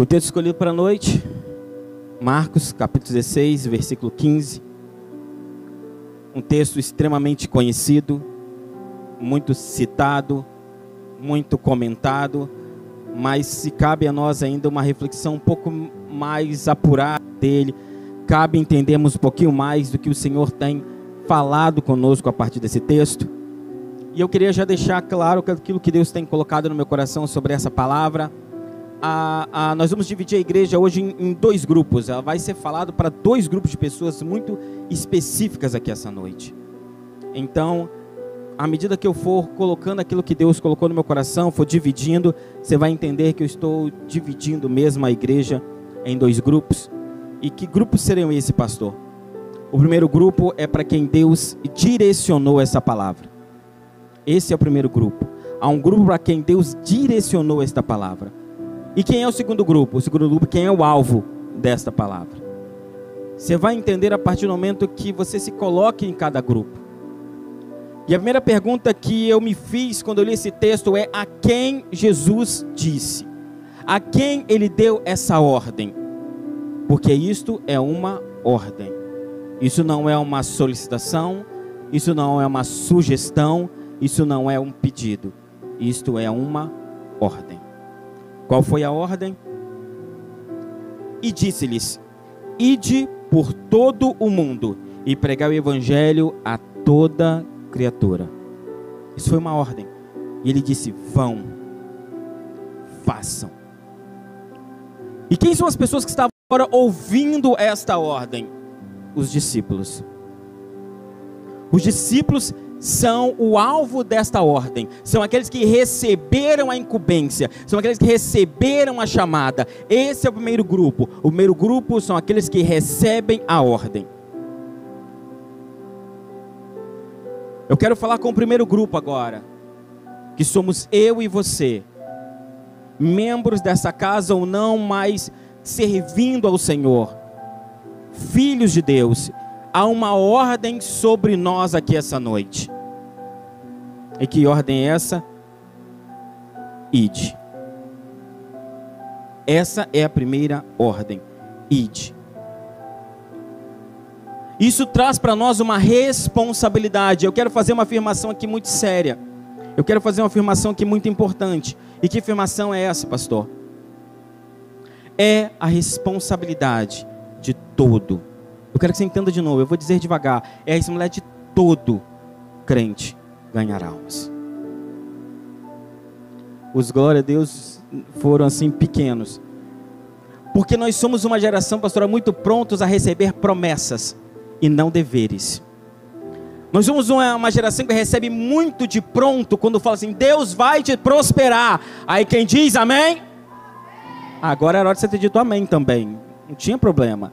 O texto escolhido para a noite, Marcos, capítulo 16, versículo 15. Um texto extremamente conhecido, muito citado, muito comentado, mas se cabe a nós ainda uma reflexão um pouco mais apurada dele, cabe entendermos um pouquinho mais do que o Senhor tem falado conosco a partir desse texto. E eu queria já deixar claro aquilo que Deus tem colocado no meu coração sobre essa palavra. A, a, nós vamos dividir a igreja hoje em, em dois grupos. Ela vai ser falado para dois grupos de pessoas muito específicas aqui essa noite. Então, à medida que eu for colocando aquilo que Deus colocou no meu coração, for dividindo, você vai entender que eu estou dividindo mesmo a igreja em dois grupos. E que grupos seriam esse, pastor? O primeiro grupo é para quem Deus direcionou essa palavra. Esse é o primeiro grupo. Há um grupo para quem Deus direcionou esta palavra. E quem é o segundo grupo? O segundo grupo, quem é o alvo desta palavra? Você vai entender a partir do momento que você se coloque em cada grupo. E a primeira pergunta que eu me fiz quando eu li esse texto é: a quem Jesus disse? A quem ele deu essa ordem? Porque isto é uma ordem. Isso não é uma solicitação, isso não é uma sugestão, isso não é um pedido. Isto é uma ordem. Qual foi a ordem? E disse-lhes: Ide por todo o mundo e pregai o evangelho a toda criatura. Isso foi uma ordem. E ele disse: Vão, façam. E quem são as pessoas que estavam agora ouvindo esta ordem? Os discípulos. Os discípulos são o alvo desta ordem, são aqueles que receberam a incumbência, são aqueles que receberam a chamada. Esse é o primeiro grupo. O primeiro grupo são aqueles que recebem a ordem. Eu quero falar com o primeiro grupo agora, que somos eu e você, membros dessa casa ou não, mas servindo ao Senhor, filhos de Deus. Há uma ordem sobre nós aqui essa noite. E que ordem é essa? Ide. Essa é a primeira ordem. Ide. Isso traz para nós uma responsabilidade. Eu quero fazer uma afirmação aqui muito séria. Eu quero fazer uma afirmação aqui muito importante. E que afirmação é essa, pastor? É a responsabilidade de todo. Eu quero que você entenda de novo. Eu vou dizer devagar. É a responsabilidade de todo crente ganhar almas. Os glória a Deus foram assim pequenos. Porque nós somos uma geração, pastora, muito prontos a receber promessas e não deveres. Nós somos uma, uma, geração que recebe muito de pronto quando fala assim: Deus vai te prosperar. Aí quem diz amém? Agora era hora de você ter dito amém também. Não tinha problema.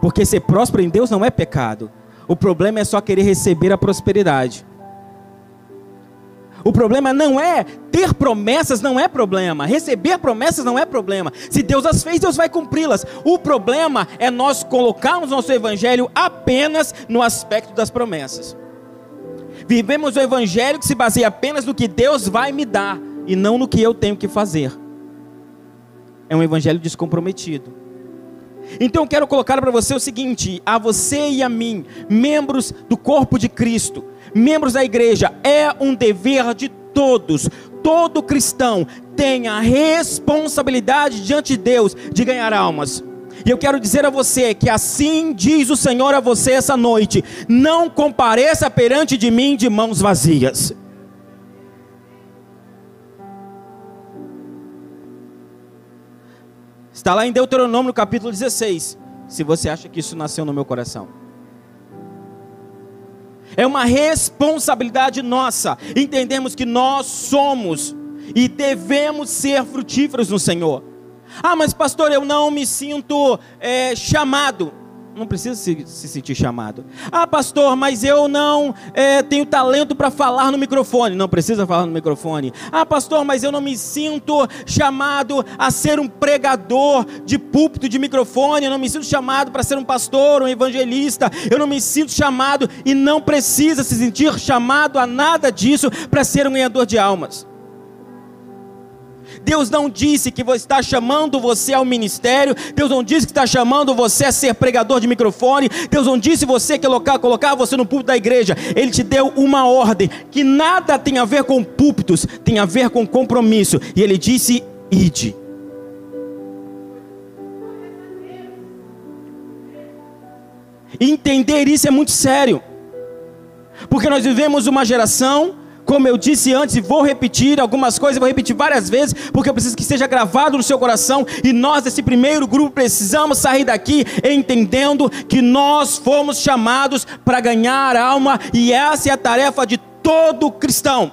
Porque ser próspero em Deus não é pecado. O problema é só querer receber a prosperidade. O problema não é ter promessas, não é problema. Receber promessas não é problema. Se Deus as fez, Deus vai cumpri-las. O problema é nós colocarmos nosso evangelho apenas no aspecto das promessas. Vivemos o evangelho que se baseia apenas no que Deus vai me dar e não no que eu tenho que fazer. É um evangelho descomprometido. Então eu quero colocar para você o seguinte: a você e a mim, membros do corpo de Cristo, membros da igreja, é um dever de todos, todo cristão tem a responsabilidade diante de Deus de ganhar almas. E eu quero dizer a você que assim diz o Senhor a você essa noite: não compareça perante de mim de mãos vazias. Está lá em Deuteronômio capítulo 16. Se você acha que isso nasceu no meu coração. É uma responsabilidade nossa. Entendemos que nós somos e devemos ser frutíferos no Senhor. Ah, mas pastor, eu não me sinto é, chamado não precisa se, se, sentir chamado. Ah, pastor, mas eu não é, tenho talento para falar no microfone. Não precisa falar no microfone. Ah, pastor, mas eu não me sinto chamado a ser um pregador de púlpito, de microfone. Eu não me sinto chamado para ser um pastor, um evangelista. Eu não me sinto chamado e não precisa se sentir chamado a nada disso para ser um ganhador de almas. Deus não disse que está chamando você ao ministério, Deus não disse que está chamando você a ser pregador de microfone, Deus não disse você que colocar, colocar você no púlpito da igreja, Ele te deu uma ordem que nada tem a ver com púlpitos, tem a ver com compromisso, e Ele disse: ide. Entender isso é muito sério, porque nós vivemos uma geração como eu disse antes, e vou repetir algumas coisas, vou repetir várias vezes, porque eu preciso que seja gravado no seu coração. E nós, desse primeiro grupo, precisamos sair daqui entendendo que nós fomos chamados para ganhar alma, e essa é a tarefa de todo cristão.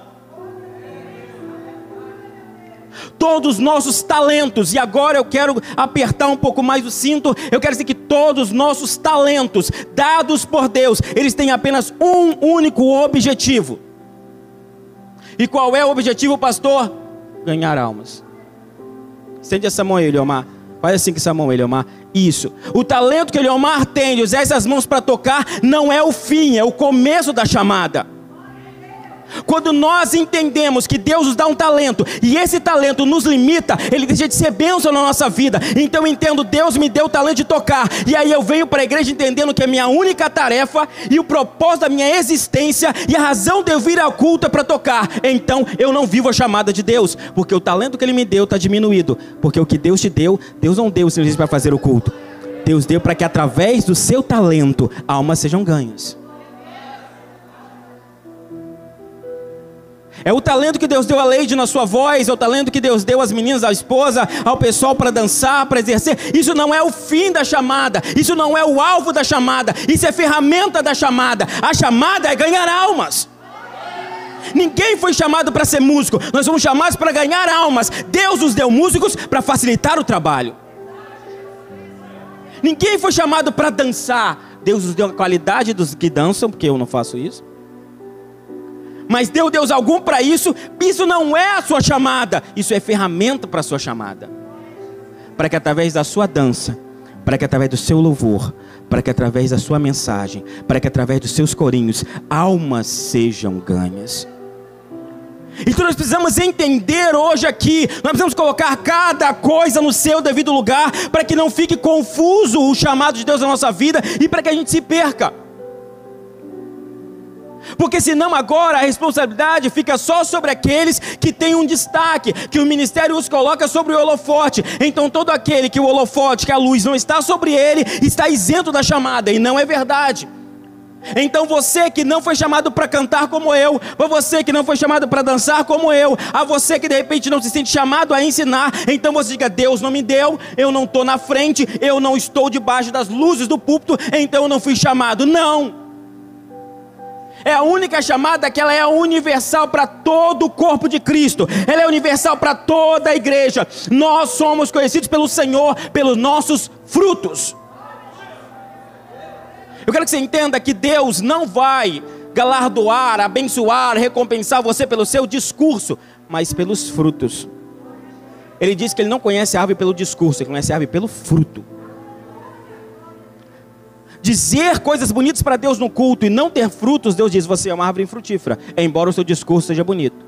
todos os nossos talentos, e agora eu quero apertar um pouco mais o cinto, eu quero dizer que todos os nossos talentos, dados por Deus, eles têm apenas um único objetivo: e qual é o objetivo, pastor? Ganhar almas. Essa mão aí, Eliomar. Faz assim essa mão, Eliomar. Isso. O talento que Eliomar tem de usar essas mãos para tocar não é o fim, é o começo da chamada. Quando nós entendemos que Deus nos dá um talento e esse talento nos limita, ele deixa de ser bênção na nossa vida. Então eu entendo, Deus me deu o talento de tocar. E aí eu venho para a igreja entendendo que é minha única tarefa e o propósito da minha existência e a razão de eu vir ao culto é para tocar. Então eu não vivo a chamada de Deus, porque o talento que ele me deu está diminuído. Porque o que Deus te deu, Deus não deu simplesmente para fazer o culto. Deus deu para que através do seu talento almas sejam ganhas. É o talento que Deus deu a Leide na sua voz, é o talento que Deus deu às meninas, à esposa, ao pessoal para dançar, para exercer. Isso não é o fim da chamada, isso não é o alvo da chamada, isso é ferramenta da chamada. A chamada é ganhar almas. Ninguém foi chamado para ser músico, nós somos chamados para ganhar almas. Deus nos deu músicos para facilitar o trabalho. Ninguém foi chamado para dançar. Deus nos deu a qualidade dos que dançam, porque eu não faço isso mas deu Deus algum para isso, isso não é a sua chamada, isso é ferramenta para a sua chamada. Para que através da sua dança, para que através do seu louvor, para que através da sua mensagem, para que através dos seus corinhos, almas sejam ganhas. Então nós precisamos entender hoje aqui, nós precisamos colocar cada coisa no seu devido lugar, para que não fique confuso o chamado de Deus na nossa vida e para que a gente se perca. Porque senão agora a responsabilidade fica só sobre aqueles que têm um destaque, que o ministério os coloca sobre o holofote. Então todo aquele que o holofote, que a luz não está sobre ele, está isento da chamada, e não é verdade. Então você que não foi chamado para cantar como eu, para você que não foi chamado para dançar como eu, a você que de repente não se sente chamado a ensinar, então você diga: Deus não me deu, eu não estou na frente, eu não estou debaixo das luzes do púlpito, então eu não fui chamado. Não é a única chamada que ela é universal para todo o corpo de Cristo. Ela é universal para toda a igreja. Nós somos conhecidos pelo Senhor pelos nossos frutos. Eu quero que você entenda que Deus não vai galardoar, abençoar, recompensar você pelo seu discurso, mas pelos frutos. Ele diz que ele não conhece a árvore pelo discurso, ele conhece a árvore pelo fruto dizer coisas bonitas para Deus no culto e não ter frutos, Deus diz: você é uma árvore infrutífera, embora o seu discurso seja bonito.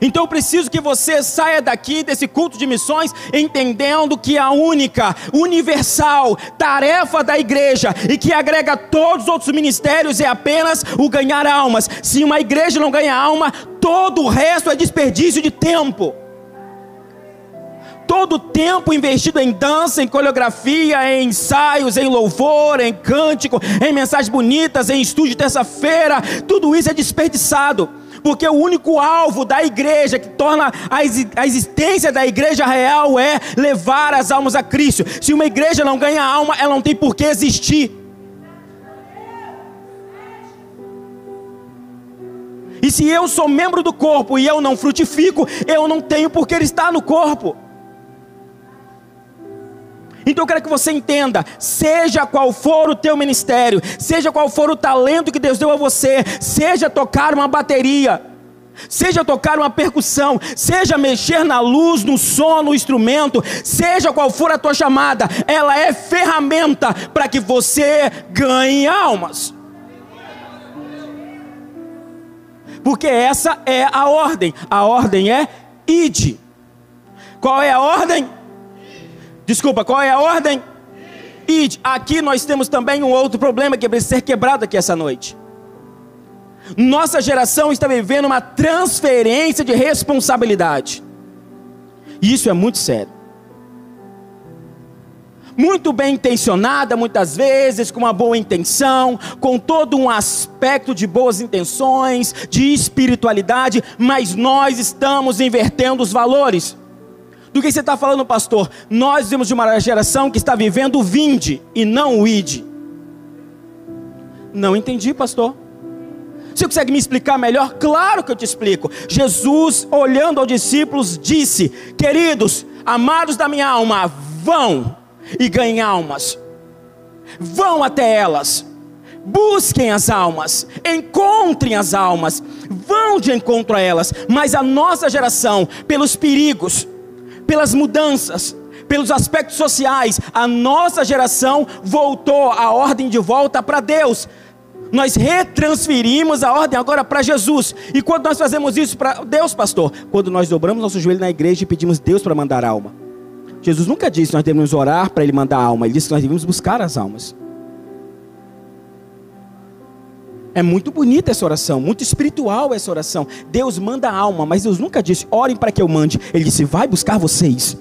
Então eu preciso que você saia daqui desse culto de missões entendendo que a única, universal tarefa da igreja e que agrega todos os outros ministérios é apenas o ganhar almas. Se uma igreja não ganha alma, todo o resto é desperdício de tempo todo o tempo investido em dança, em coreografia, em ensaios, em louvor, em cântico, em mensagens bonitas, em estudo de terça-feira, tudo isso é desperdiçado. Porque o único alvo da igreja que torna a existência da igreja real é levar as almas a Cristo. Se uma igreja não ganha alma, ela não tem por que existir. E se eu sou membro do corpo e eu não frutifico, eu não tenho por que estar no corpo. Então eu quero que você entenda, seja qual for o teu ministério, seja qual for o talento que Deus deu a você, seja tocar uma bateria, seja tocar uma percussão, seja mexer na luz, no som, no instrumento, seja qual for a tua chamada, ela é ferramenta para que você ganhe almas. porque essa é a ordem. A ordem é ide. Qual é a ordem? Desculpa, qual é a ordem? Ide. Aqui nós temos também um outro problema que precisa ser quebrado aqui essa noite. Nossa geração está vivendo uma transferência de responsabilidade. E isso é muito sério. Muito bem intencionada, muitas vezes, com uma boa intenção, com todo um aspecto de boas intenções, de espiritualidade, mas nós estamos invertendo os valores. Do que você está falando, pastor? Nós vivemos de uma geração que está vivendo o vinde e não o ide. Não entendi, pastor. Você consegue me explicar melhor? Claro que eu te explico. Jesus, olhando aos discípulos, disse: Queridos, amados da minha alma, vão e ganhem almas. Vão até elas. Busquem as almas, encontrem as almas, vão de encontro a elas. Mas a nossa geração, pelos perigos, pelas mudanças, pelos aspectos sociais, a nossa geração voltou a ordem de volta para Deus. Nós retransferimos a ordem agora para Jesus. E quando nós fazemos isso para Deus, pastor? Quando nós dobramos nosso joelho na igreja e pedimos Deus para mandar alma. Jesus nunca disse que nós devemos orar para Ele mandar alma. Ele disse que nós devemos buscar as almas. É muito bonita essa oração, muito espiritual essa oração. Deus manda alma, mas Deus nunca disse, orem para que eu mande. Ele disse, vai buscar vocês.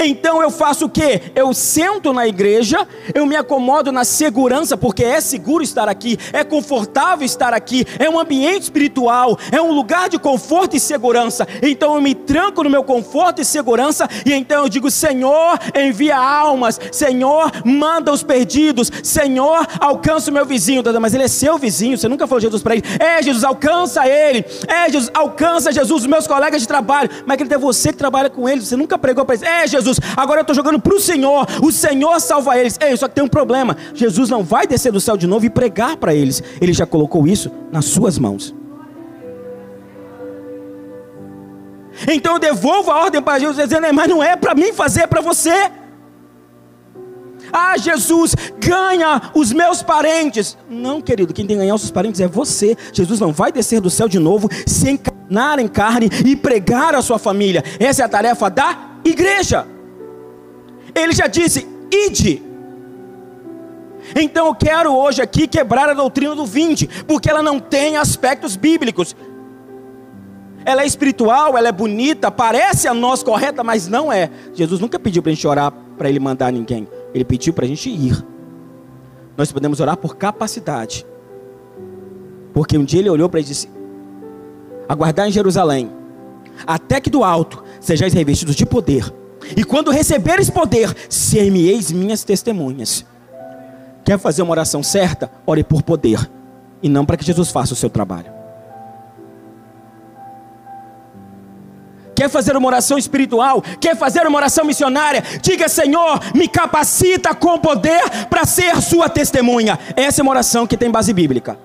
Então eu faço o que? Eu sento na igreja, eu me acomodo na segurança, porque é seguro estar aqui, é confortável estar aqui, é um ambiente espiritual, é um lugar de conforto e segurança. Então eu me tranco no meu conforto e segurança, e então eu digo: Senhor, envia almas, Senhor, manda os perdidos, Senhor, alcança o meu vizinho. Mas ele é seu vizinho, você nunca falou Jesus para ele. É, Jesus, alcança ele. É, Jesus, alcança Jesus, os meus colegas de trabalho. Mas que ele é você que trabalha com ele, você nunca pregou para ele. É, Jesus. Jesus, agora eu estou jogando para o Senhor, o Senhor salva eles. Ei, só que tem um problema: Jesus não vai descer do céu de novo e pregar para eles, ele já colocou isso nas suas mãos. Então eu devolvo a ordem para Jesus, dizendo, mas não é para mim fazer, é para você. Ah, Jesus, ganha os meus parentes. Não, querido, quem tem que ganhar os seus parentes é você. Jesus não vai descer do céu de novo, se encarnar em carne e pregar a sua família. Essa é a tarefa da igreja. Ele já disse: ide. Então eu quero hoje aqui quebrar a doutrina do vinde, porque ela não tem aspectos bíblicos. Ela é espiritual, ela é bonita, parece a nós correta, mas não é. Jesus nunca pediu para a gente orar para ele mandar ninguém. Ele pediu para a gente ir. Nós podemos orar por capacidade. Porque um dia ele olhou para ele e disse: Aguardar em Jerusalém, até que do alto sejais revestidos de poder. E quando receberes poder, ser-me-eis minhas testemunhas. Quer fazer uma oração certa? Ore por poder. E não para que Jesus faça o seu trabalho. Quer fazer uma oração espiritual? Quer fazer uma oração missionária? Diga, Senhor, me capacita com poder para ser sua testemunha. Essa é uma oração que tem base bíblica.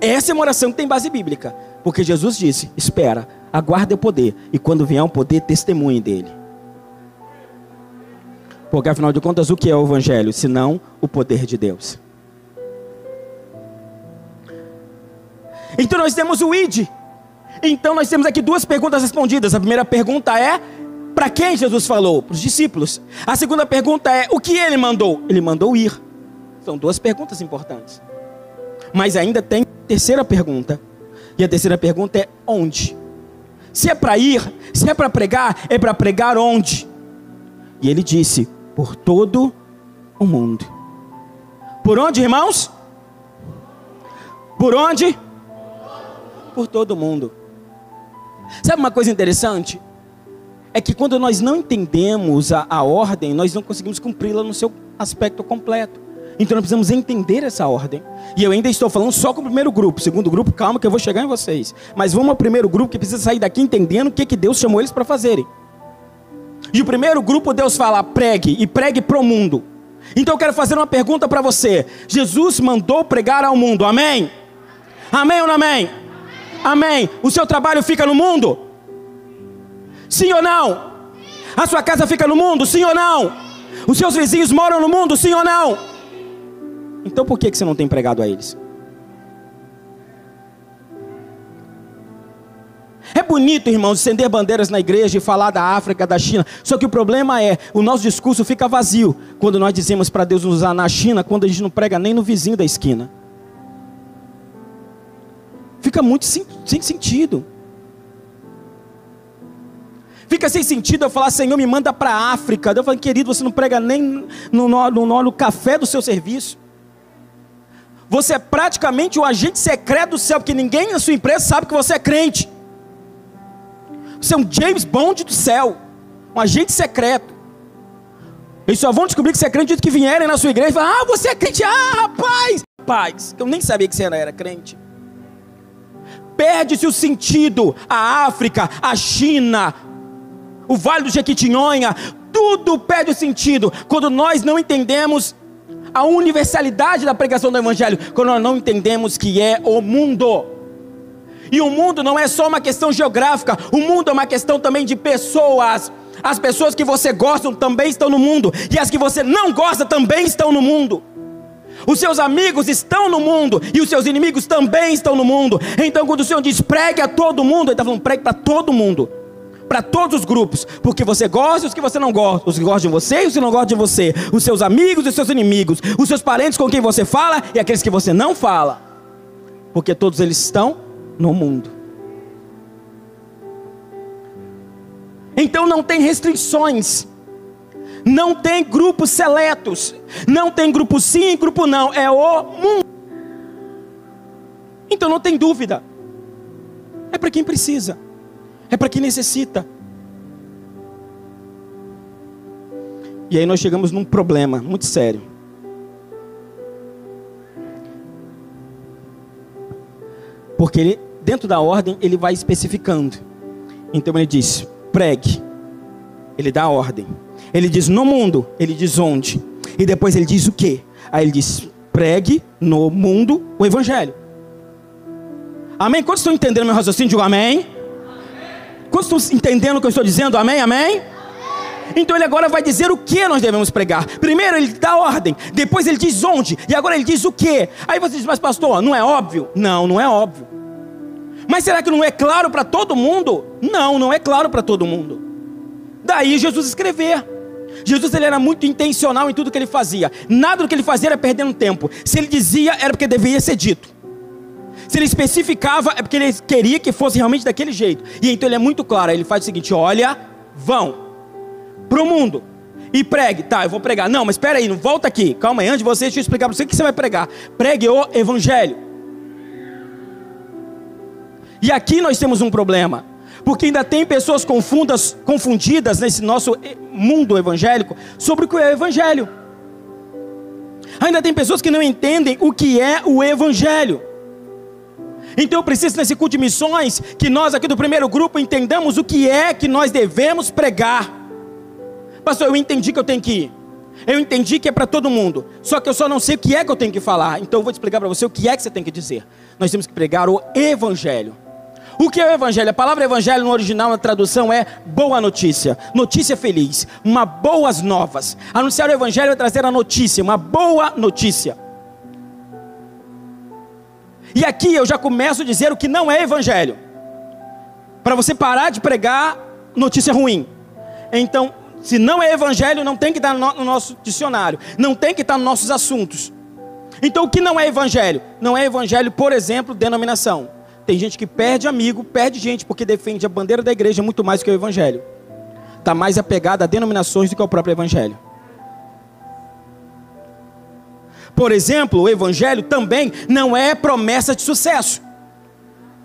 Essa é uma oração que tem base bíblica. Porque Jesus disse: Espera, aguarde o poder, e quando vier o poder, testemunhe dele. Porque afinal de contas, o que é o Evangelho? Senão o poder de Deus. Então nós temos o ID. Então nós temos aqui duas perguntas respondidas. A primeira pergunta é: para quem Jesus falou? Para os discípulos. A segunda pergunta é: o que ele mandou? Ele mandou ir. São duas perguntas importantes. Mas ainda tem terceira pergunta. E a terceira pergunta é: onde? Se é para ir, se é para pregar, é para pregar onde? E ele disse: por todo o mundo. Por onde, irmãos? Por onde? Por todo o mundo. Sabe uma coisa interessante? É que quando nós não entendemos a, a ordem, nós não conseguimos cumpri-la no seu aspecto completo. Então nós precisamos entender essa ordem. E eu ainda estou falando só com o primeiro grupo. Segundo grupo, calma que eu vou chegar em vocês. Mas vamos ao primeiro grupo que precisa sair daqui entendendo o que, que Deus chamou eles para fazerem. E o primeiro grupo, Deus fala: pregue e pregue para o mundo. Então eu quero fazer uma pergunta para você. Jesus mandou pregar ao mundo, amém? Amém ou não amém? Amém. O seu trabalho fica no mundo? Sim ou não? A sua casa fica no mundo? Sim ou não? Os seus vizinhos moram no mundo? Sim ou não? Então por que, que você não tem pregado a eles? É bonito, irmãos, acender bandeiras na igreja e falar da África, da China. Só que o problema é, o nosso discurso fica vazio quando nós dizemos para Deus nos usar na China, quando a gente não prega nem no vizinho da esquina. Fica muito sem, sem sentido. Fica sem sentido eu falar, Senhor, me manda para a África. Eu falo, querido, você não prega nem no, no, no, no café do seu serviço. Você é praticamente o agente secreto do céu, porque ninguém na sua empresa sabe que você é crente. Você é um James Bond do céu, um agente secreto. Eles só vão descobrir que você é crente que vierem na sua igreja e falar: Ah, você é crente, ah, rapaz, rapaz, eu nem sabia que você era crente. Perde-se o sentido, a África, a China, o Vale do Jequitinhonha, tudo perde o sentido quando nós não entendemos a universalidade da pregação do Evangelho, quando nós não entendemos que é o mundo. E o mundo não é só uma questão geográfica, o mundo é uma questão também de pessoas. As pessoas que você gosta também estão no mundo, e as que você não gosta também estão no mundo. Os seus amigos estão no mundo, e os seus inimigos também estão no mundo. Então, quando o Senhor diz pregue a todo mundo, Ele está falando pregue para todo mundo, para todos os grupos, porque você gosta e os que você não gosta, os que gostam de você e os que não gostam de você, os seus amigos e os seus inimigos, os seus parentes com quem você fala e aqueles que você não fala, porque todos eles estão no mundo. Então não tem restrições, não tem grupos seletos, não tem grupo sim grupo não, é o mundo. Então não tem dúvida, é para quem precisa, é para quem necessita. E aí nós chegamos num problema muito sério. Porque ele dentro da ordem, ele vai especificando. Então ele diz: pregue. Ele dá a ordem. Ele diz no mundo, ele diz onde. E depois ele diz o que? Aí ele diz: pregue no mundo o evangelho. Amém? Quantos estão entendendo meu raciocínio? Digo amém. Quantos estão entendendo o que eu estou dizendo? Amém? Amém? amém. Então ele agora vai dizer o que nós devemos pregar. Primeiro ele dá ordem, depois ele diz onde, e agora ele diz o que. Aí você diz, mas pastor, não é óbvio? Não, não é óbvio. Mas será que não é claro para todo mundo? Não, não é claro para todo mundo. Daí Jesus escrever. Jesus ele era muito intencional em tudo que ele fazia. Nada do que ele fazia era perdendo tempo. Se ele dizia, era porque deveria ser dito. Se ele especificava, é porque ele queria que fosse realmente daquele jeito. E então ele é muito claro. Ele faz o seguinte: olha, vão para o mundo e pregue. Tá, eu vou pregar. Não, mas espera aí, não volta aqui. Calma aí, antes de você, deixa eu explicar para você o que você vai pregar. Pregue o evangelho. E aqui nós temos um problema, porque ainda tem pessoas confundas, confundidas nesse nosso mundo evangélico sobre o que é o evangelho. Ainda tem pessoas que não entendem o que é o evangelho. Então eu preciso nesse culto de missões que nós aqui do primeiro grupo entendamos o que é que nós devemos pregar. Pastor, eu entendi que eu tenho que ir. Eu entendi que é para todo mundo. Só que eu só não sei o que é que eu tenho que falar. Então eu vou te explicar para você o que é que você tem que dizer. Nós temos que pregar o evangelho. O que é o evangelho? A palavra evangelho no original, na tradução, é boa notícia, notícia feliz, uma boas novas. Anunciar o evangelho é trazer a notícia, uma boa notícia. E aqui eu já começo a dizer o que não é evangelho. Para você parar de pregar notícia ruim. Então, se não é evangelho, não tem que estar no nosso dicionário, não tem que estar nos nossos assuntos. Então, o que não é evangelho? Não é evangelho, por exemplo, denominação. Tem gente que perde amigo, perde gente porque defende a bandeira da igreja muito mais que o evangelho. Está mais apegado a denominações do que ao próprio evangelho. Por exemplo, o evangelho também não é promessa de sucesso.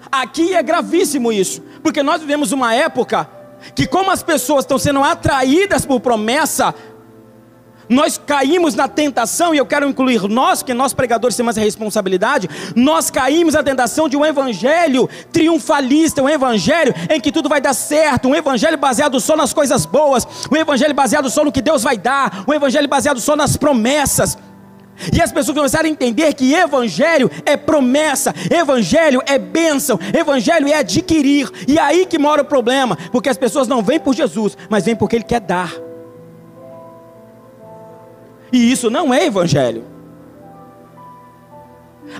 Aqui é gravíssimo isso, porque nós vivemos uma época que, como as pessoas estão sendo atraídas por promessa, nós caímos na tentação, e eu quero incluir nós, que nós pregadores temos essa responsabilidade, nós caímos na tentação de um evangelho triunfalista, um evangelho em que tudo vai dar certo, um evangelho baseado só nas coisas boas, um evangelho baseado só no que Deus vai dar, um evangelho baseado só nas promessas. E as pessoas começaram a entender que evangelho é promessa, evangelho é bênção, evangelho é adquirir. E é aí que mora o problema, porque as pessoas não vêm por Jesus, mas vêm porque Ele quer dar. E isso não é evangelho.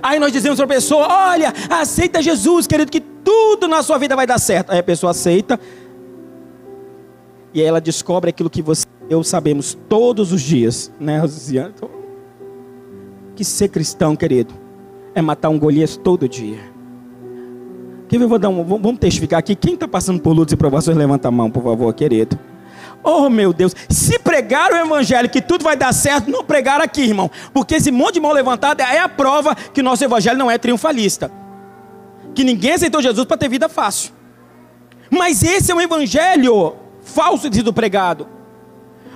Aí nós dizemos para a pessoa: olha, aceita Jesus, querido, que tudo na sua vida vai dar certo. Aí a pessoa aceita. E aí ela descobre aquilo que você eu sabemos todos os dias, né, Rosiane? Que ser cristão, querido, é matar um Golias todo dia. Que eu vou dar um, vamos testificar aqui. Quem está passando por lutas e provações, levanta a mão, por favor, querido. Oh meu Deus, se pregar o evangelho que tudo vai dar certo, não pregar aqui, irmão, porque esse monte de mão levantada é a prova que nosso evangelho não é triunfalista, que ninguém aceitou Jesus para ter vida fácil. Mas esse é um evangelho falso sido pregado,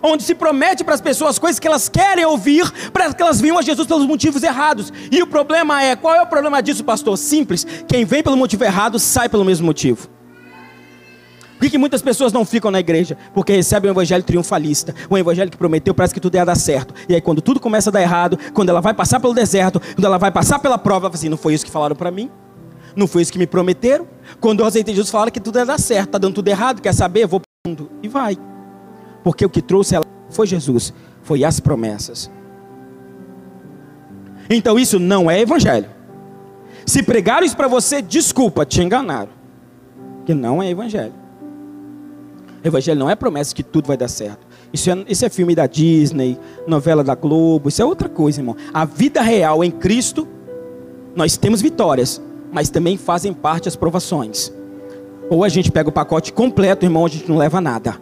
onde se promete para as pessoas coisas que elas querem ouvir, para que elas venham a Jesus pelos motivos errados. E o problema é, qual é o problema disso, pastor? Simples, quem vem pelo motivo errado sai pelo mesmo motivo. Por que, que muitas pessoas não ficam na igreja? Porque recebem um evangelho triunfalista. Um evangelho que prometeu, parece que tudo ia dar certo. E aí, quando tudo começa a dar errado, quando ela vai passar pelo deserto, quando ela vai passar pela prova, ela fala assim: não foi isso que falaram para mim? Não foi isso que me prometeram? Quando eu aceitei Jesus, falaram que tudo ia dar certo. Está dando tudo errado, quer saber? Vou para o mundo. E vai. Porque o que trouxe ela foi Jesus, foi as promessas. Então isso não é evangelho. Se pregaram isso para você, desculpa, te enganaram. Que não é evangelho. Evangelho não é promessa que tudo vai dar certo. Isso é, isso é filme da Disney, novela da Globo, isso é outra coisa, irmão. A vida real em Cristo, nós temos vitórias, mas também fazem parte as provações. Ou a gente pega o pacote completo, irmão, a gente não leva nada.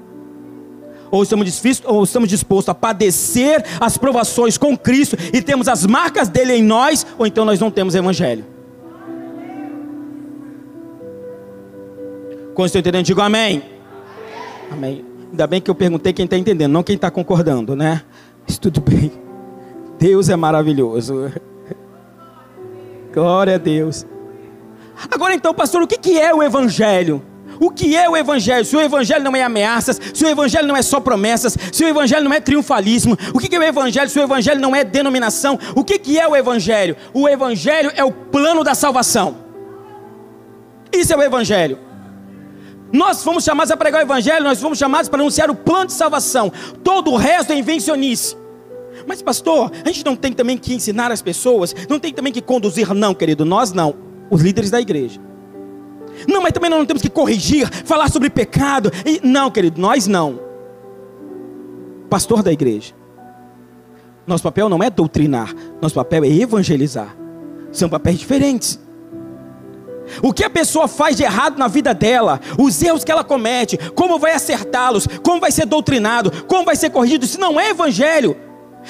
Ou estamos, ou estamos dispostos a padecer as provações com Cristo e temos as marcas dele em nós, ou então nós não temos evangelho. Quando estou entendendo, digo amém. Amém. Ainda bem que eu perguntei quem está entendendo, não quem está concordando, né? Mas tudo bem. Deus é maravilhoso. Glória a Deus. Agora então, pastor, o que é o Evangelho? O que é o Evangelho? Se o Evangelho não é ameaças, se o Evangelho não é só promessas, se o Evangelho não é triunfalismo, o que é o Evangelho? Se o Evangelho não é denominação, o que é o Evangelho? O Evangelho é o plano da salvação. Isso é o Evangelho. Nós fomos chamados a pregar o Evangelho, nós fomos chamados para anunciar o plano de salvação. Todo o resto é invencionice. Mas, pastor, a gente não tem também que ensinar as pessoas, não tem também que conduzir, não, querido, nós não, os líderes da igreja. Não, mas também nós não temos que corrigir, falar sobre pecado. E, não, querido, nós não. Pastor da igreja. Nosso papel não é doutrinar, nosso papel é evangelizar. São papéis diferentes. O que a pessoa faz de errado na vida dela, os erros que ela comete, como vai acertá-los, como vai ser doutrinado, como vai ser corrigido, isso não é evangelho.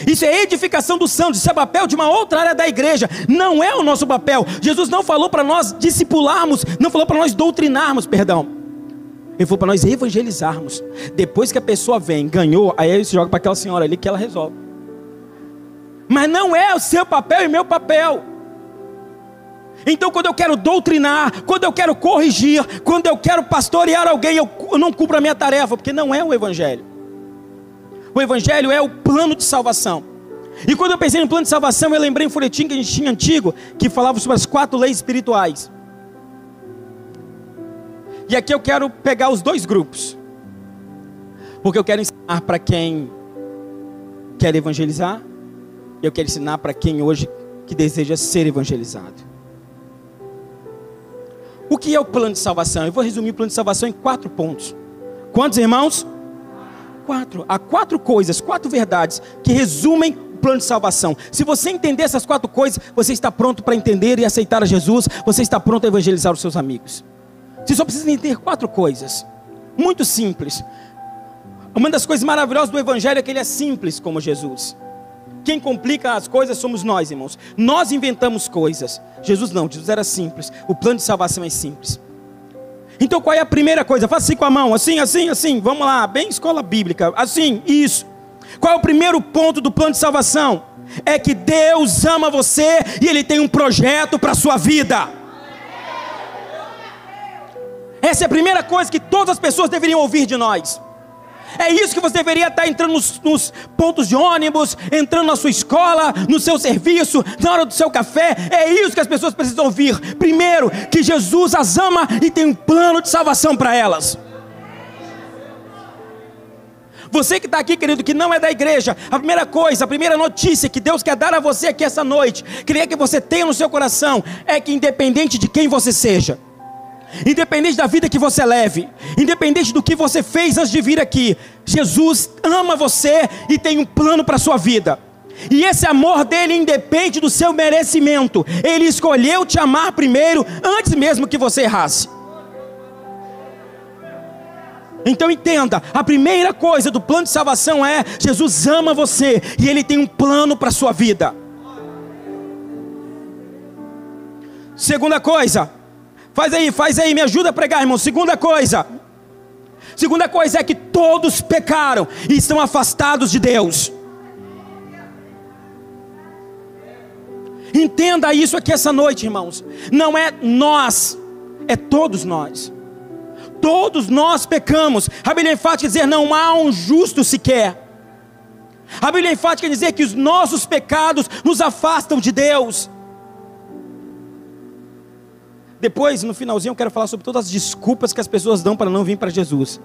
Isso é edificação dos santos, isso é papel de uma outra área da igreja, não é o nosso papel. Jesus não falou para nós discipularmos, não falou para nós doutrinarmos, perdão. Ele falou para nós evangelizarmos. Depois que a pessoa vem, ganhou, aí ele se joga para aquela senhora ali que ela resolve. Mas não é o seu papel e meu papel. Então, quando eu quero doutrinar, quando eu quero corrigir, quando eu quero pastorear alguém, eu não cumpro a minha tarefa, porque não é o Evangelho. O Evangelho é o plano de salvação. E quando eu pensei no plano de salvação, eu lembrei um folhetim que a gente tinha antigo, que falava sobre as quatro leis espirituais. E aqui eu quero pegar os dois grupos. Porque eu quero ensinar para quem quer evangelizar, e eu quero ensinar para quem hoje que deseja ser evangelizado. O que é o plano de salvação? Eu vou resumir o plano de salvação em quatro pontos. Quantos irmãos? Quatro. Há quatro coisas, quatro verdades que resumem o plano de salvação. Se você entender essas quatro coisas, você está pronto para entender e aceitar a Jesus, você está pronto a evangelizar os seus amigos. Você só precisa entender quatro coisas. Muito simples. Uma das coisas maravilhosas do Evangelho é que ele é simples como Jesus. Quem complica as coisas somos nós, irmãos. Nós inventamos coisas. Jesus não, Jesus era simples. O plano de salvação é simples. Então qual é a primeira coisa? Faça assim com a mão, assim, assim, assim. Vamos lá, bem escola bíblica. Assim, isso. Qual é o primeiro ponto do plano de salvação? É que Deus ama você e Ele tem um projeto para a sua vida. Essa é a primeira coisa que todas as pessoas deveriam ouvir de nós. É isso que você deveria estar entrando nos, nos, pontos de ônibus, entrando na sua escola, no seu serviço, na hora do seu café. É isso que as pessoas precisam ouvir. Primeiro, que Jesus as ama e tem um plano de salvação para elas. Você que está aqui, querido, que não é da igreja, a primeira coisa, a primeira notícia que Deus quer dar a você aqui essa noite, queria que você tenha no seu coração, é que independente de quem você seja, independente da vida que você leve, independente do que você fez antes de vir aqui, Jesus ama você e tem um plano para a sua vida. E esse amor dele independe do seu merecimento. Ele escolheu te amar primeiro, antes mesmo que você errasse. Então entenda, a primeira coisa do plano de salvação é Jesus ama você e ele tem um plano para a sua vida. Segunda coisa, faz aí, faz aí, me ajuda a pregar, irmão. Segunda coisa, segunda coisa é que todos pecaram e estão afastados de Deus. Entenda isso aqui essa noite, irmãos. Não é nós, é todos nós. Todos nós pecamos. A Bíblia enfática dizer não há um justo sequer. A Bíblia enfática dizer que os nossos pecados nos afastam de Deus. Depois, no finalzinho, eu quero falar sobre todas as desculpas que as pessoas dão para não vir para Jesus.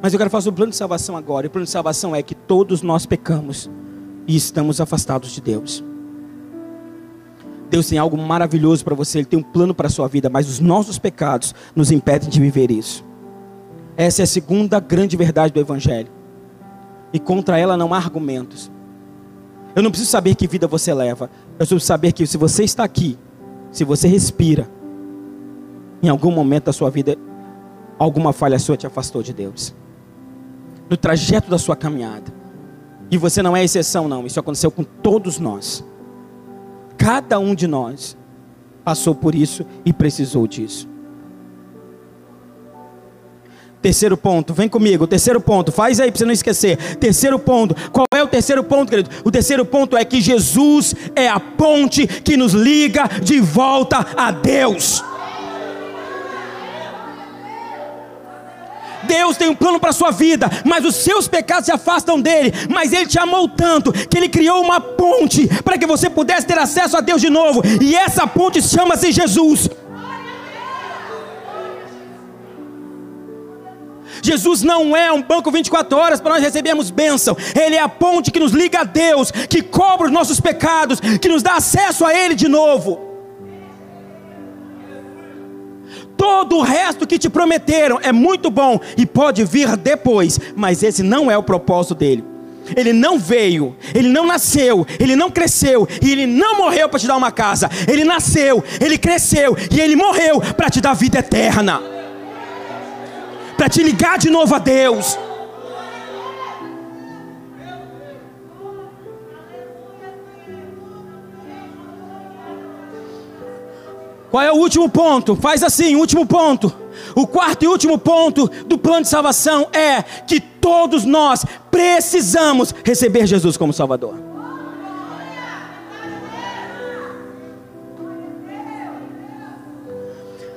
Mas eu quero falar sobre o plano de salvação agora. E o plano de salvação é que todos nós pecamos e estamos afastados de Deus. Deus tem algo maravilhoso para você, Ele tem um plano para a sua vida, mas os nossos pecados nos impedem de viver isso. Essa é a segunda grande verdade do Evangelho. E contra ela não há argumentos. Eu não preciso saber que vida você leva. Eu preciso saber que se você está aqui, se você respira, em algum momento da sua vida, alguma falha sua te afastou de Deus. No trajeto da sua caminhada. E você não é exceção, não. Isso aconteceu com todos nós. Cada um de nós passou por isso e precisou disso. Terceiro ponto, vem comigo. Terceiro ponto, faz aí para você não esquecer. Terceiro ponto, qual é o terceiro ponto, querido? O terceiro ponto é que Jesus é a ponte que nos liga de volta a Deus. Deus tem um plano para a sua vida, mas os seus pecados se afastam dele. Mas ele te amou tanto que ele criou uma ponte para que você pudesse ter acesso a Deus de novo. E essa ponte chama-se Jesus. Jesus não é um banco 24 horas para nós recebermos bênção. Ele é a ponte que nos liga a Deus, que cobra os nossos pecados, que nos dá acesso a Ele de novo. Todo o resto que te prometeram é muito bom e pode vir depois, mas esse não é o propósito dele. Ele não veio, ele não nasceu, ele não cresceu e ele não morreu para te dar uma casa. Ele nasceu, ele cresceu e ele morreu para te dar vida eterna, para te ligar de novo a Deus. Qual é o último ponto? Faz assim, último ponto. O quarto e último ponto do plano de salvação é que todos nós precisamos receber Jesus como Salvador.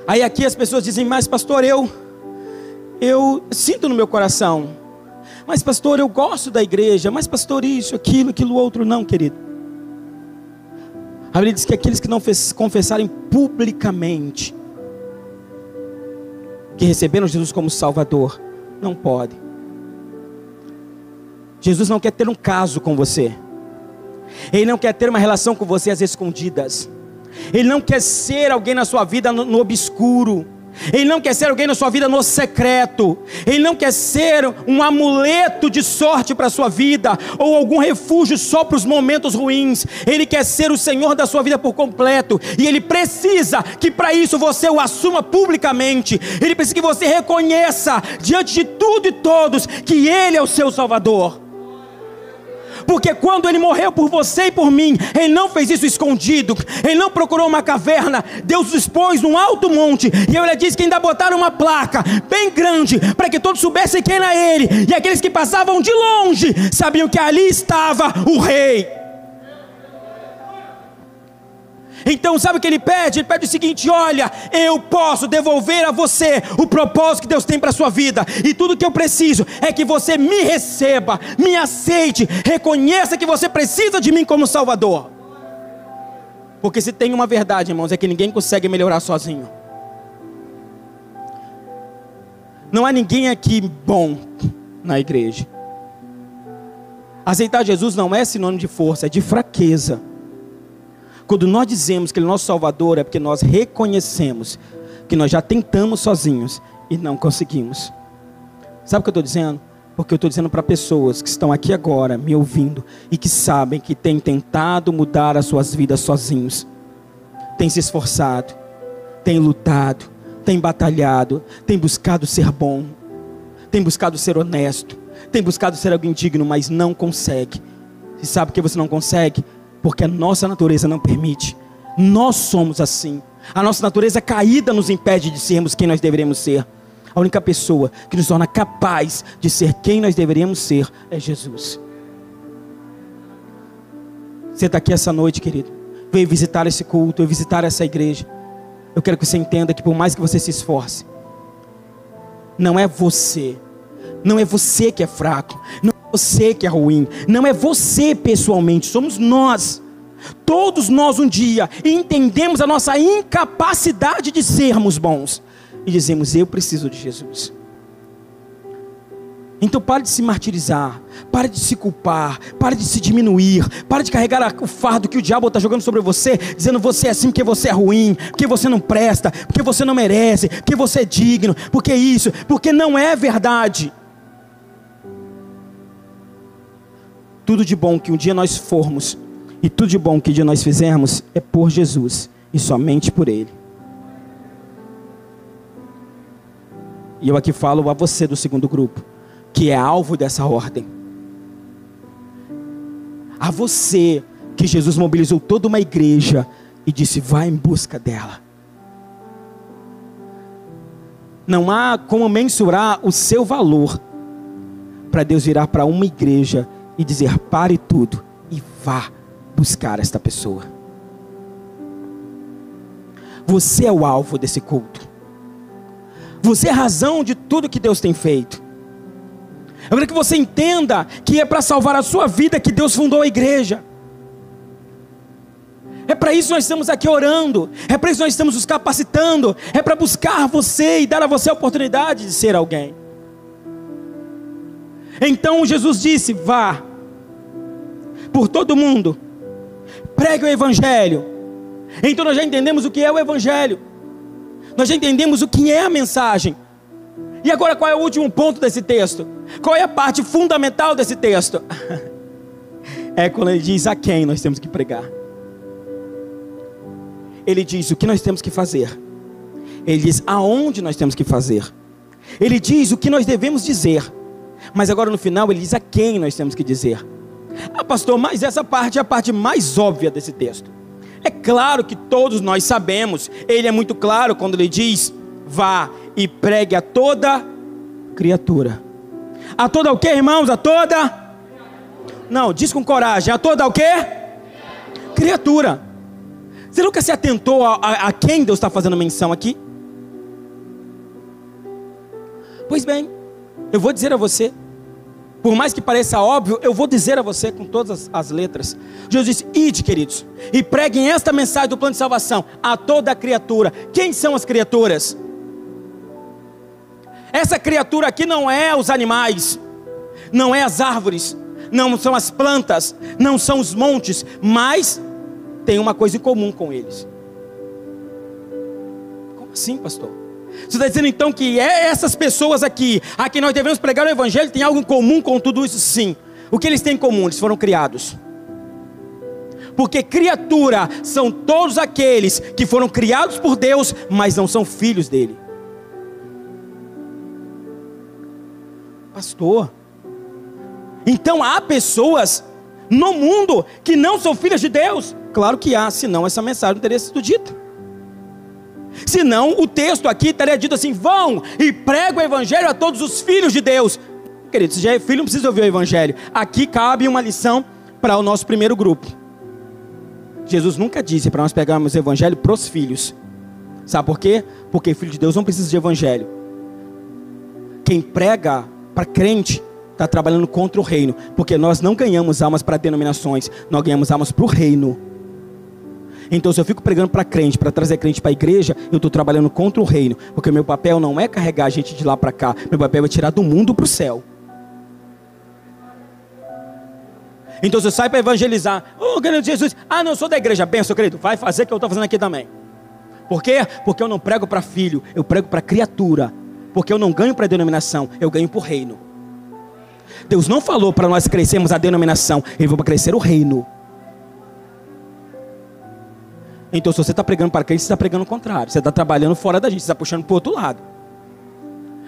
Aí aqui as pessoas dizem, mas pastor, eu eu sinto no meu coração. Mas pastor, eu gosto da igreja. Mas pastor, isso, aquilo, aquilo outro não, querido. A Bíblia diz que aqueles que não confessarem publicamente que receberam Jesus como Salvador, não podem. Jesus não quer ter um caso com você. Ele não quer ter uma relação com você às escondidas. Ele não quer ser alguém na sua vida no, no obscuro. Ele não quer ser alguém na sua vida no secreto. Ele não quer ser um amuleto de sorte para a sua vida ou algum refúgio só para os momentos ruins. Ele quer ser o Senhor da sua vida por completo. E ele precisa que para isso você o assuma publicamente. Ele precisa que você reconheça diante de tudo e todos que ele é o seu Salvador porque quando ele morreu por você e por mim, ele não fez isso escondido, ele não procurou uma caverna, Deus expôs num alto monte, e ele disse que ainda botaram uma placa bem grande, para que todos soubessem quem era ele, e aqueles que passavam de longe sabiam que ali estava o rei. Então, sabe o que ele pede? Ele pede o seguinte: olha, eu posso devolver a você o propósito que Deus tem para a sua vida, e tudo que eu preciso é que você me receba, me aceite, reconheça que você precisa de mim como Salvador. Porque se tem uma verdade, irmãos, é que ninguém consegue melhorar sozinho. Não há ninguém aqui bom. na igreja. Aceitar Jesus não é sinônimo de força, é de fraqueza. Quando nós dizemos que Ele é nosso Salvador, é porque nós reconhecemos que nós já tentamos sozinhos e não conseguimos. Sabe o que eu estou dizendo? Porque eu estou dizendo para pessoas que estão aqui agora me ouvindo e que sabem que têm tentado mudar as suas vidas sozinhos, têm se esforçado, têm lutado, têm batalhado, têm buscado ser bom, têm buscado ser honesto, têm buscado ser alguém digno, mas não consegue. E sabe por que você não consegue? Porque a nossa natureza não permite. Nós somos assim. A nossa natureza caída nos impede de sermos quem nós deveríamos ser. A única pessoa que nos torna capaz de ser quem nós deveríamos ser é Jesus. Você está aqui essa noite, querido. Veio visitar esse culto, veio visitar essa igreja. Eu quero que você entenda que por mais que você se esforce, não é você, não é você que é fraco, não você que é ruim, não é você pessoalmente, somos nós. Todos nós um dia entendemos a nossa incapacidade de sermos bons e dizemos: Eu preciso de Jesus. Então pare de se martirizar, pare de se culpar, pare de se diminuir, pare de carregar o fardo que o diabo está jogando sobre você, dizendo você é assim porque você é ruim, porque você não presta, porque você não merece, porque você é digno, porque isso, porque não é verdade. Tudo de bom que um dia nós formos e tudo de bom que um dia nós fizermos é por Jesus e somente por Ele. E eu aqui falo a você do segundo grupo, que é alvo dessa ordem. A você que Jesus mobilizou toda uma igreja e disse: vá em busca dela. Não há como mensurar o seu valor para Deus virar para uma igreja e dizer: pare tudo e vá buscar esta pessoa. Você é o alvo desse culto. Você é a razão de tudo que Deus tem feito. Eu quero que você entenda que é para salvar a sua vida que Deus fundou a igreja. É para isso que nós estamos aqui orando. É para isso que nós estamos nos capacitando. É para buscar você e dar a você a oportunidade de ser alguém. Então Jesus disse: Vá por todo mundo, pregue o Evangelho. Então nós já entendemos o que é o Evangelho. Nós já entendemos o que é a mensagem. E agora qual é o último ponto desse texto? Qual é a parte fundamental desse texto? É quando ele diz a quem nós temos que pregar. Ele diz o que nós temos que fazer. Ele diz aonde nós temos que fazer. Ele diz o que nós devemos dizer. Mas agora no final ele diz a quem nós temos que dizer. Ah, pastor, mas essa parte é a parte mais óbvia desse texto. É claro que todos nós sabemos, ele é muito claro quando ele diz: vá e pregue a toda criatura. A toda o que, irmãos? A toda? Não, diz com coragem. A toda o que? Criatura. Você nunca se atentou a, a, a quem Deus está fazendo menção aqui? Pois bem, eu vou dizer a você, por mais que pareça óbvio, eu vou dizer a você com todas as letras. Jesus disse: Ide, queridos, e preguem esta mensagem do plano de salvação a toda criatura. Quem são as criaturas? Essa criatura aqui não é os animais, não é as árvores, não são as plantas, não são os montes, mas tem uma coisa em comum com eles. Como assim, pastor? Você está dizendo então que é essas pessoas aqui, a quem nós devemos pregar o Evangelho, tem algo em comum com tudo isso? Sim. O que eles têm em comum? Eles foram criados. Porque criatura são todos aqueles que foram criados por Deus, mas não são filhos dele. Pastor, então há pessoas no mundo que não são filhas de Deus? Claro que há, senão essa mensagem não teria sido dita. Senão o texto aqui estaria dito assim: vão e pregam o evangelho a todos os filhos de Deus. Querido, se já é filho, não precisa ouvir o evangelho. Aqui cabe uma lição para o nosso primeiro grupo. Jesus nunca disse para nós pegarmos o evangelho para os filhos. Sabe por quê? Porque filho de Deus não precisa de evangelho. Quem prega para crente está trabalhando contra o reino, porque nós não ganhamos almas para denominações, nós ganhamos almas para o reino. Então, se eu fico pregando para crente, para trazer crente para a igreja, eu estou trabalhando contra o reino, porque meu papel não é carregar a gente de lá para cá, meu papel é tirar do mundo para o céu. Então, se eu saio para evangelizar, oh, querido Jesus, ah, não, eu sou da igreja, bem, querido, vai fazer o que eu estou fazendo aqui também. Por quê? Porque eu não prego para filho, eu prego para criatura. Porque eu não ganho para denominação, eu ganho para o reino. Deus não falou para nós crescermos a denominação, Ele falou para crescer o reino. Então, se você está pregando para crente, você está pregando o contrário. Você está trabalhando fora da gente, você está puxando para o outro lado.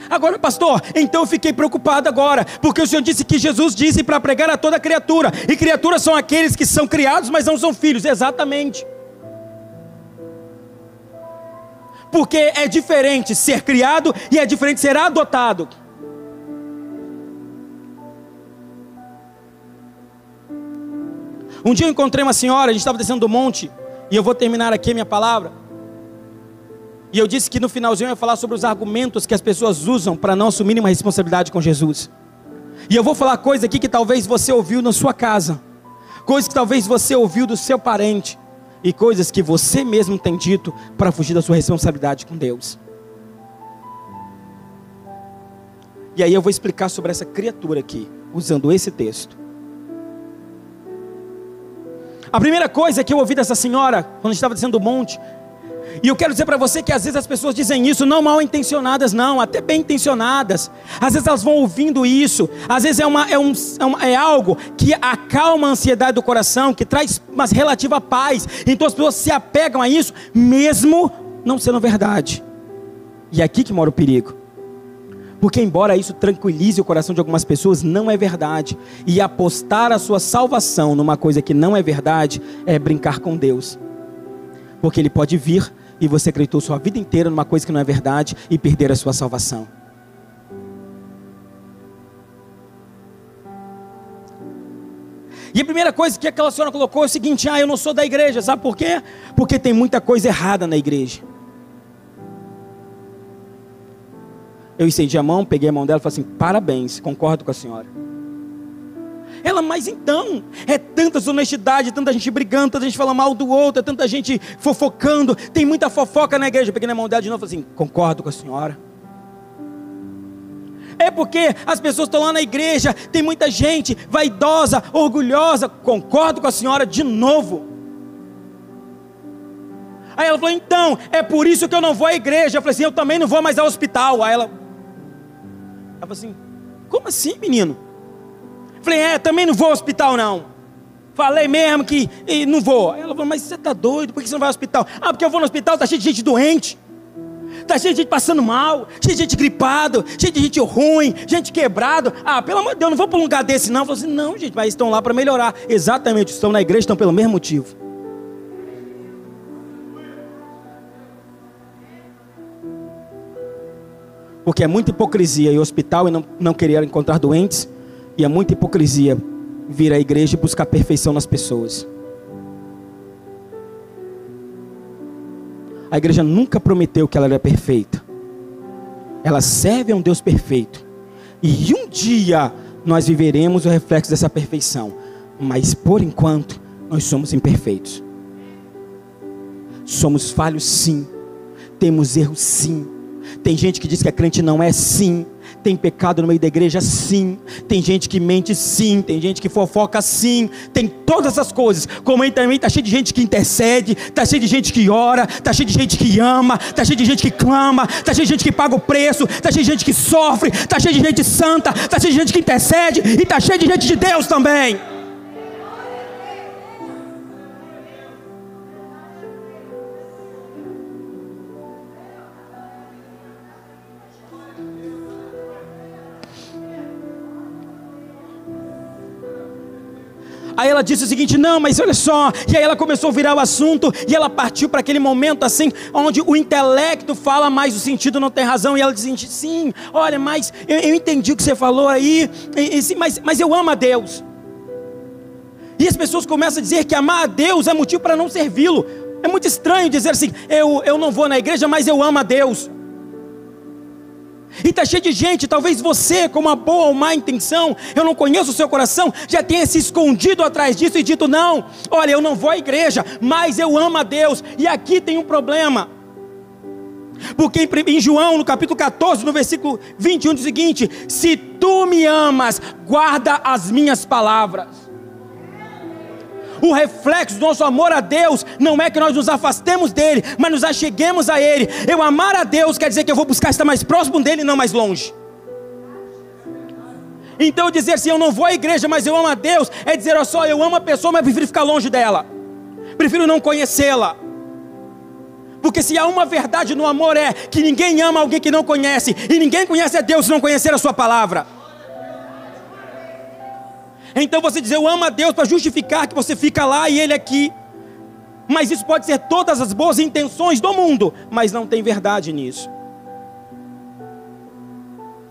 Agora, pastor, então eu fiquei preocupado agora, porque o Senhor disse que Jesus disse para pregar a toda criatura, e criaturas são aqueles que são criados, mas não são filhos, exatamente. Porque é diferente ser criado e é diferente ser adotado. Um dia eu encontrei uma senhora, a gente estava descendo do monte, e eu vou terminar aqui minha palavra. E eu disse que no finalzinho eu ia falar sobre os argumentos que as pessoas usam para não assumir uma responsabilidade com Jesus. E eu vou falar coisa aqui que talvez você ouviu na sua casa, coisas que talvez você ouviu do seu parente, e coisas que você mesmo tem dito para fugir da sua responsabilidade com Deus. E aí eu vou explicar sobre essa criatura aqui, usando esse texto. A primeira coisa que eu ouvi dessa senhora, quando estava descendo o monte, e eu quero dizer para você que às vezes as pessoas dizem isso, não mal intencionadas, não, até bem intencionadas. Às vezes elas vão ouvindo isso, às vezes é, uma, é, um, é, uma, é algo que acalma a ansiedade do coração, que traz uma relativa paz. Então as pessoas se apegam a isso, mesmo não sendo verdade. E é aqui que mora o perigo. Porque, embora isso tranquilize o coração de algumas pessoas, não é verdade. E apostar a sua salvação numa coisa que não é verdade é brincar com Deus. Porque Ele pode vir e você acreditou sua vida inteira numa coisa que não é verdade e perder a sua salvação. E a primeira coisa que aquela senhora colocou é o seguinte: ah, eu não sou da igreja, sabe por quê? Porque tem muita coisa errada na igreja. Eu estendi a mão, peguei a mão dela e falei assim: parabéns, concordo com a senhora. Ela, mas então, é tanta desonestidade, tanta gente brigando, tanta gente falando mal do outro, é tanta gente fofocando, tem muita fofoca na igreja. Eu peguei na mão dela de novo e falei assim: concordo com a senhora. É porque as pessoas estão lá na igreja, tem muita gente vaidosa, orgulhosa. Concordo com a senhora de novo. Aí ela falou: então, é por isso que eu não vou à igreja. Eu falei assim: eu também não vou mais ao hospital. Aí ela, ela falou assim: como assim, menino? Falei, é, também não vou ao hospital não. Falei mesmo que não vou. Ela falou, mas você está doido? Por que você não vai ao hospital? Ah, porque eu vou no hospital, está cheio de gente doente. Está cheio de gente passando mal, cheio de gente gripado, cheio de gente ruim, gente quebrado. Ah, pelo amor de Deus, não vou para um lugar desse não. Eu falei assim, não, gente, mas estão lá para melhorar. Exatamente, estão na igreja, estão pelo mesmo motivo. Porque é muita hipocrisia ir ao hospital e não, não querer encontrar doentes e é muita hipocrisia vir à igreja e buscar perfeição nas pessoas. A igreja nunca prometeu que ela era perfeita. Ela serve a um Deus perfeito. E um dia nós viveremos o reflexo dessa perfeição. Mas por enquanto, nós somos imperfeitos. Somos falhos, sim. Temos erros, sim. Tem gente que diz que a crente não é, sim. Tem pecado no meio da igreja? Sim. Tem gente que mente? Sim. Tem gente que fofoca? Sim. Tem todas essas coisas. Como aí também está cheio de gente que intercede, está cheio de gente que ora, está cheio de gente que ama, está cheio de gente que clama, está cheio de gente que paga o preço, está cheio de gente que sofre, está cheio de gente santa, está cheio de gente que intercede e está cheio de gente de Deus também. Aí ela disse o seguinte: não, mas olha só. E aí ela começou a virar o assunto e ela partiu para aquele momento assim, onde o intelecto fala, mas o sentido não tem razão. E ela disse: sim, olha, mas eu, eu entendi o que você falou aí, e, e, mas, mas eu amo a Deus. E as pessoas começam a dizer que amar a Deus é motivo para não servi-lo. É muito estranho dizer assim: eu, eu não vou na igreja, mas eu amo a Deus. E está cheio de gente, talvez você, com uma boa ou má intenção, eu não conheço o seu coração, já tenha se escondido atrás disso e dito: não, olha, eu não vou à igreja, mas eu amo a Deus. E aqui tem um problema. Porque em João, no capítulo 14, no versículo 21, diz o seguinte: Se tu me amas, guarda as minhas palavras. O reflexo do nosso amor a Deus não é que nós nos afastemos dele, mas nos acheguemos a ele. Eu amar a Deus quer dizer que eu vou buscar estar mais próximo dele e não mais longe. Então dizer assim, eu não vou à igreja, mas eu amo a Deus, é dizer, olha só, eu amo a pessoa, mas prefiro ficar longe dela. Prefiro não conhecê-la. Porque se há uma verdade no amor é que ninguém ama alguém que não conhece, e ninguém conhece a Deus se não conhecer a sua palavra. Então você diz, eu amo a Deus para justificar que você fica lá e ele aqui. Mas isso pode ser todas as boas intenções do mundo, mas não tem verdade nisso.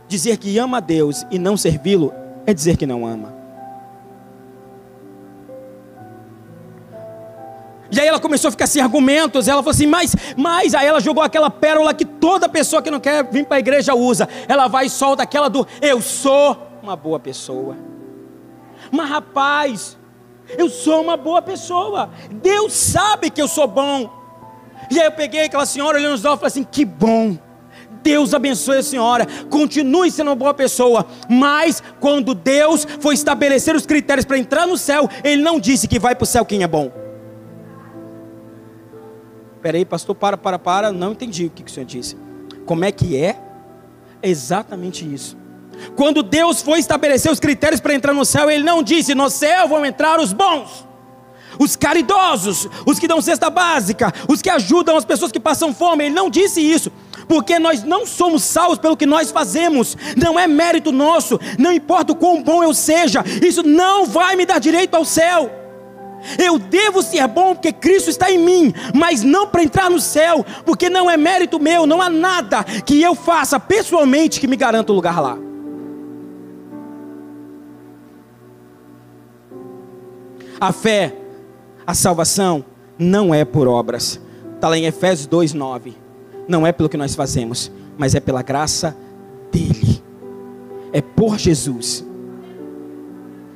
Dizer que ama a Deus e não servi-lo é dizer que não ama. E aí ela começou a ficar sem argumentos. Ela falou assim: mas, mas. Aí ela jogou aquela pérola que toda pessoa que não quer vir para a igreja usa. Ela vai e solta aquela do eu sou uma boa pessoa. Mas rapaz, eu sou uma boa pessoa. Deus sabe que eu sou bom. E aí eu peguei aquela senhora olhando nos olhos e falei assim: que bom. Deus abençoe a senhora, continue sendo uma boa pessoa, mas quando Deus foi estabelecer os critérios para entrar no céu, Ele não disse que vai para o céu quem é bom. Peraí, pastor, para, para, para, não entendi o que, que o senhor disse. Como é que é? Exatamente isso. Quando Deus foi estabelecer os critérios para entrar no céu, Ele não disse: no céu vão entrar os bons, os caridosos, os que dão cesta básica, os que ajudam as pessoas que passam fome. Ele não disse isso, porque nós não somos salvos pelo que nós fazemos, não é mérito nosso, não importa o quão bom eu seja, isso não vai me dar direito ao céu. Eu devo ser bom porque Cristo está em mim, mas não para entrar no céu, porque não é mérito meu, não há nada que eu faça pessoalmente que me garanta o lugar lá. A fé, a salvação, não é por obras. Está lá em Efésios 2,9. Não é pelo que nós fazemos, mas é pela graça dEle. É por Jesus.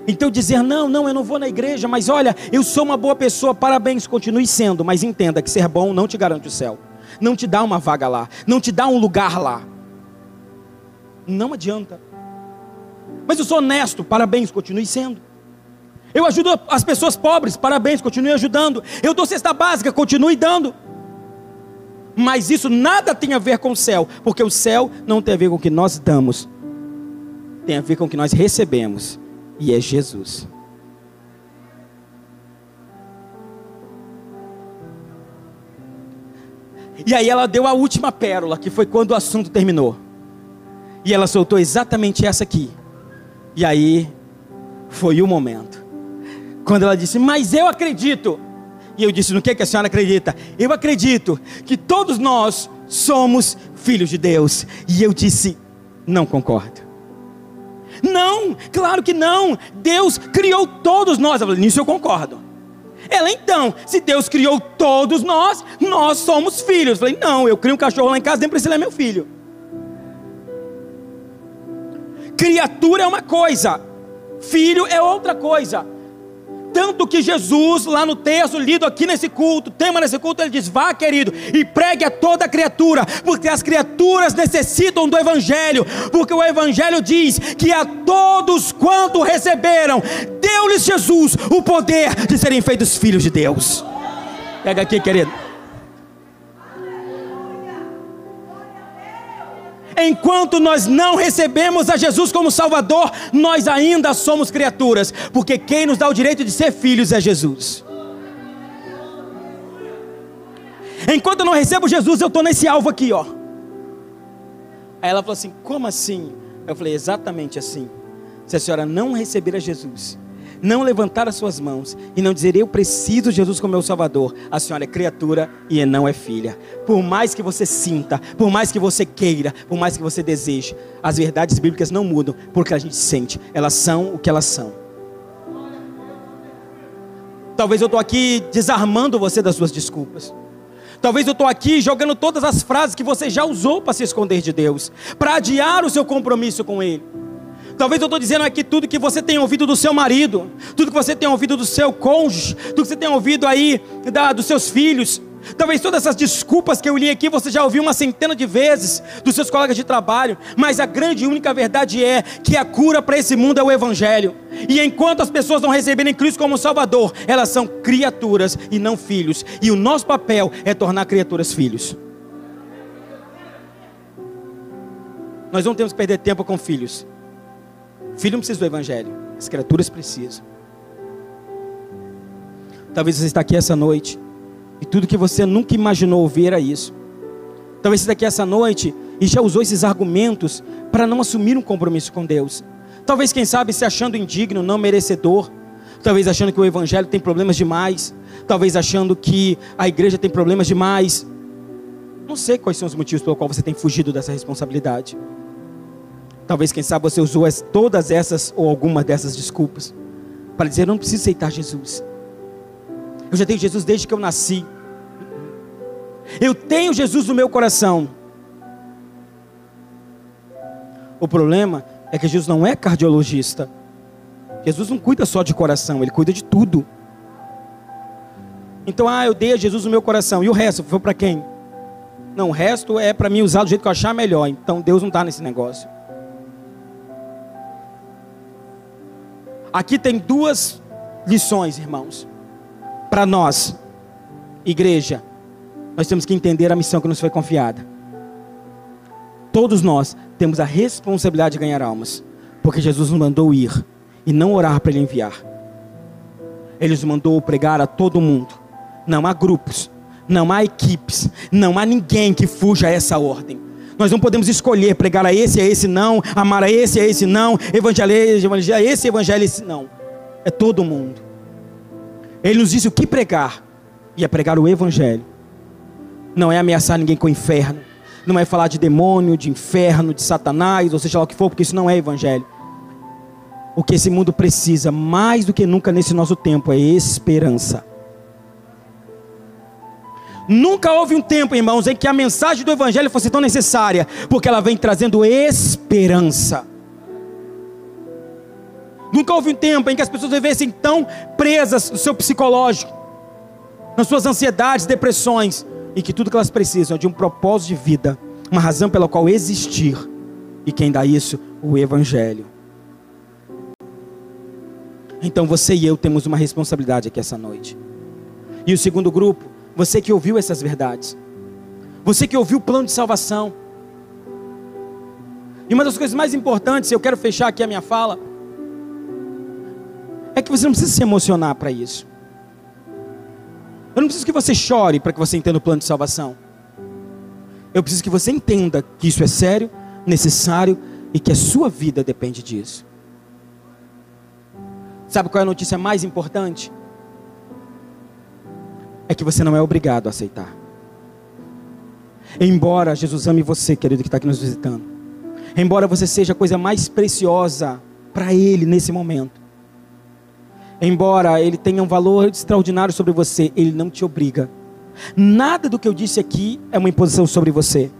Então dizer, não, não, eu não vou na igreja, mas olha, eu sou uma boa pessoa, parabéns, continue sendo, mas entenda que ser bom não te garante o céu, não te dá uma vaga lá, não te dá um lugar lá. Não adianta. Mas eu sou honesto, parabéns, continue sendo. Eu ajudo as pessoas pobres, parabéns, continue ajudando. Eu dou cesta básica, continue dando. Mas isso nada tem a ver com o céu, porque o céu não tem a ver com o que nós damos, tem a ver com o que nós recebemos, e é Jesus. E aí ela deu a última pérola, que foi quando o assunto terminou. E ela soltou exatamente essa aqui. E aí foi o momento. Quando ela disse, mas eu acredito. E eu disse, no que, que a senhora acredita? Eu acredito que todos nós somos filhos de Deus. E eu disse, não concordo. Não, claro que não. Deus criou todos nós. Falei, nisso eu concordo. Ela então, se Deus criou todos nós, nós somos filhos. Eu falei, não, eu crio um cachorro lá em casa, nem precisa é meu filho. Criatura é uma coisa, filho é outra coisa. Tanto que Jesus, lá no texto lido aqui nesse culto, tema nesse culto, ele diz: Vá, querido, e pregue a toda criatura, porque as criaturas necessitam do Evangelho, porque o Evangelho diz que a todos quanto receberam, deu-lhes Jesus o poder de serem feitos filhos de Deus. Pega aqui, querido. Enquanto nós não recebemos a Jesus como Salvador, nós ainda somos criaturas, porque quem nos dá o direito de ser filhos é Jesus. Enquanto eu não recebo Jesus, eu estou nesse alvo aqui, ó. Aí ela falou assim: como assim? Eu falei: exatamente assim. Se a senhora não receber a Jesus, não levantar as suas mãos e não dizer eu preciso de Jesus como meu Salvador, a senhora é criatura e não é filha. Por mais que você sinta, por mais que você queira, por mais que você deseje, as verdades bíblicas não mudam porque a gente sente, elas são o que elas são. Talvez eu estou aqui desarmando você das suas desculpas. Talvez eu estou aqui jogando todas as frases que você já usou para se esconder de Deus, para adiar o seu compromisso com Ele. Talvez eu estou dizendo aqui tudo que você tem ouvido do seu marido, tudo que você tem ouvido do seu cônjuge, tudo que você tem ouvido aí da, dos seus filhos. Talvez todas essas desculpas que eu li aqui você já ouviu uma centena de vezes dos seus colegas de trabalho, mas a grande e única verdade é que a cura para esse mundo é o Evangelho. E enquanto as pessoas não receberem Cristo como Salvador, elas são criaturas e não filhos. E o nosso papel é tornar criaturas filhos. Nós não temos que perder tempo com filhos. Filho não precisa do Evangelho, as criaturas precisam. Talvez você está aqui essa noite e tudo que você nunca imaginou ouvir era isso. Talvez você está aqui essa noite e já usou esses argumentos para não assumir um compromisso com Deus. Talvez, quem sabe, se achando indigno, não merecedor. Talvez achando que o Evangelho tem problemas demais. Talvez achando que a igreja tem problemas demais. Não sei quais são os motivos pelo qual você tem fugido dessa responsabilidade. Talvez, quem sabe, você usou todas essas ou alguma dessas desculpas para dizer: Eu não preciso aceitar Jesus. Eu já tenho Jesus desde que eu nasci. Eu tenho Jesus no meu coração. O problema é que Jesus não é cardiologista. Jesus não cuida só de coração, ele cuida de tudo. Então, ah, eu dei a Jesus no meu coração. E o resto foi para quem? Não, o resto é para mim usar do jeito que eu achar melhor. Então Deus não está nesse negócio. Aqui tem duas lições, irmãos para nós, igreja, nós temos que entender a missão que nos foi confiada. Todos nós temos a responsabilidade de ganhar almas, porque Jesus nos mandou ir e não orar para Ele enviar. Ele nos mandou pregar a todo mundo. Não há grupos, não há equipes, não há ninguém que fuja a essa ordem. Nós não podemos escolher pregar a esse, a esse não, amar a esse, a esse não, evangelizar a esse, evangelho a esse não. É todo mundo. Ele nos disse o que pregar. E é pregar o Evangelho. Não é ameaçar ninguém com o inferno. Não é falar de demônio, de inferno, de Satanás, ou seja lá o que for, porque isso não é Evangelho. O que esse mundo precisa, mais do que nunca nesse nosso tempo, é esperança. Nunca houve um tempo, irmãos, em que a mensagem do Evangelho fosse tão necessária, porque ela vem trazendo esperança. Nunca houve um tempo em que as pessoas vivessem tão presas no seu psicológico, nas suas ansiedades, depressões, e que tudo que elas precisam é de um propósito de vida, uma razão pela qual existir. E quem dá isso? O Evangelho. Então você e eu temos uma responsabilidade aqui essa noite. E o segundo grupo, você que ouviu essas verdades, você que ouviu o plano de salvação. E uma das coisas mais importantes, eu quero fechar aqui a minha fala, é que você não precisa se emocionar para isso. Eu não preciso que você chore para que você entenda o plano de salvação. Eu preciso que você entenda que isso é sério, necessário e que a sua vida depende disso. Sabe qual é a notícia mais importante? É que você não é obrigado a aceitar. Embora Jesus ame você, querido que está aqui nos visitando, embora você seja a coisa mais preciosa para Ele nesse momento, embora ele tenha um valor extraordinário sobre você, ele não te obriga. Nada do que eu disse aqui é uma imposição sobre você.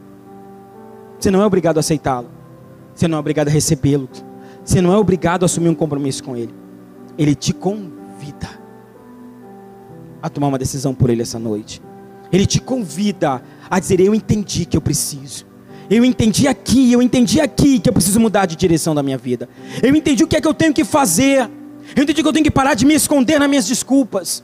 Você não é obrigado a aceitá-lo. Você não é obrigado a recebê-lo. Você não é obrigado a assumir um compromisso com ele. Ele te convida a tomar uma decisão por ele essa noite. Ele te convida a dizer: Eu entendi que eu preciso. Eu entendi aqui, eu entendi aqui que eu preciso mudar de direção da minha vida. Eu entendi o que é que eu tenho que fazer. Eu entendi que eu tenho que parar de me esconder nas minhas desculpas.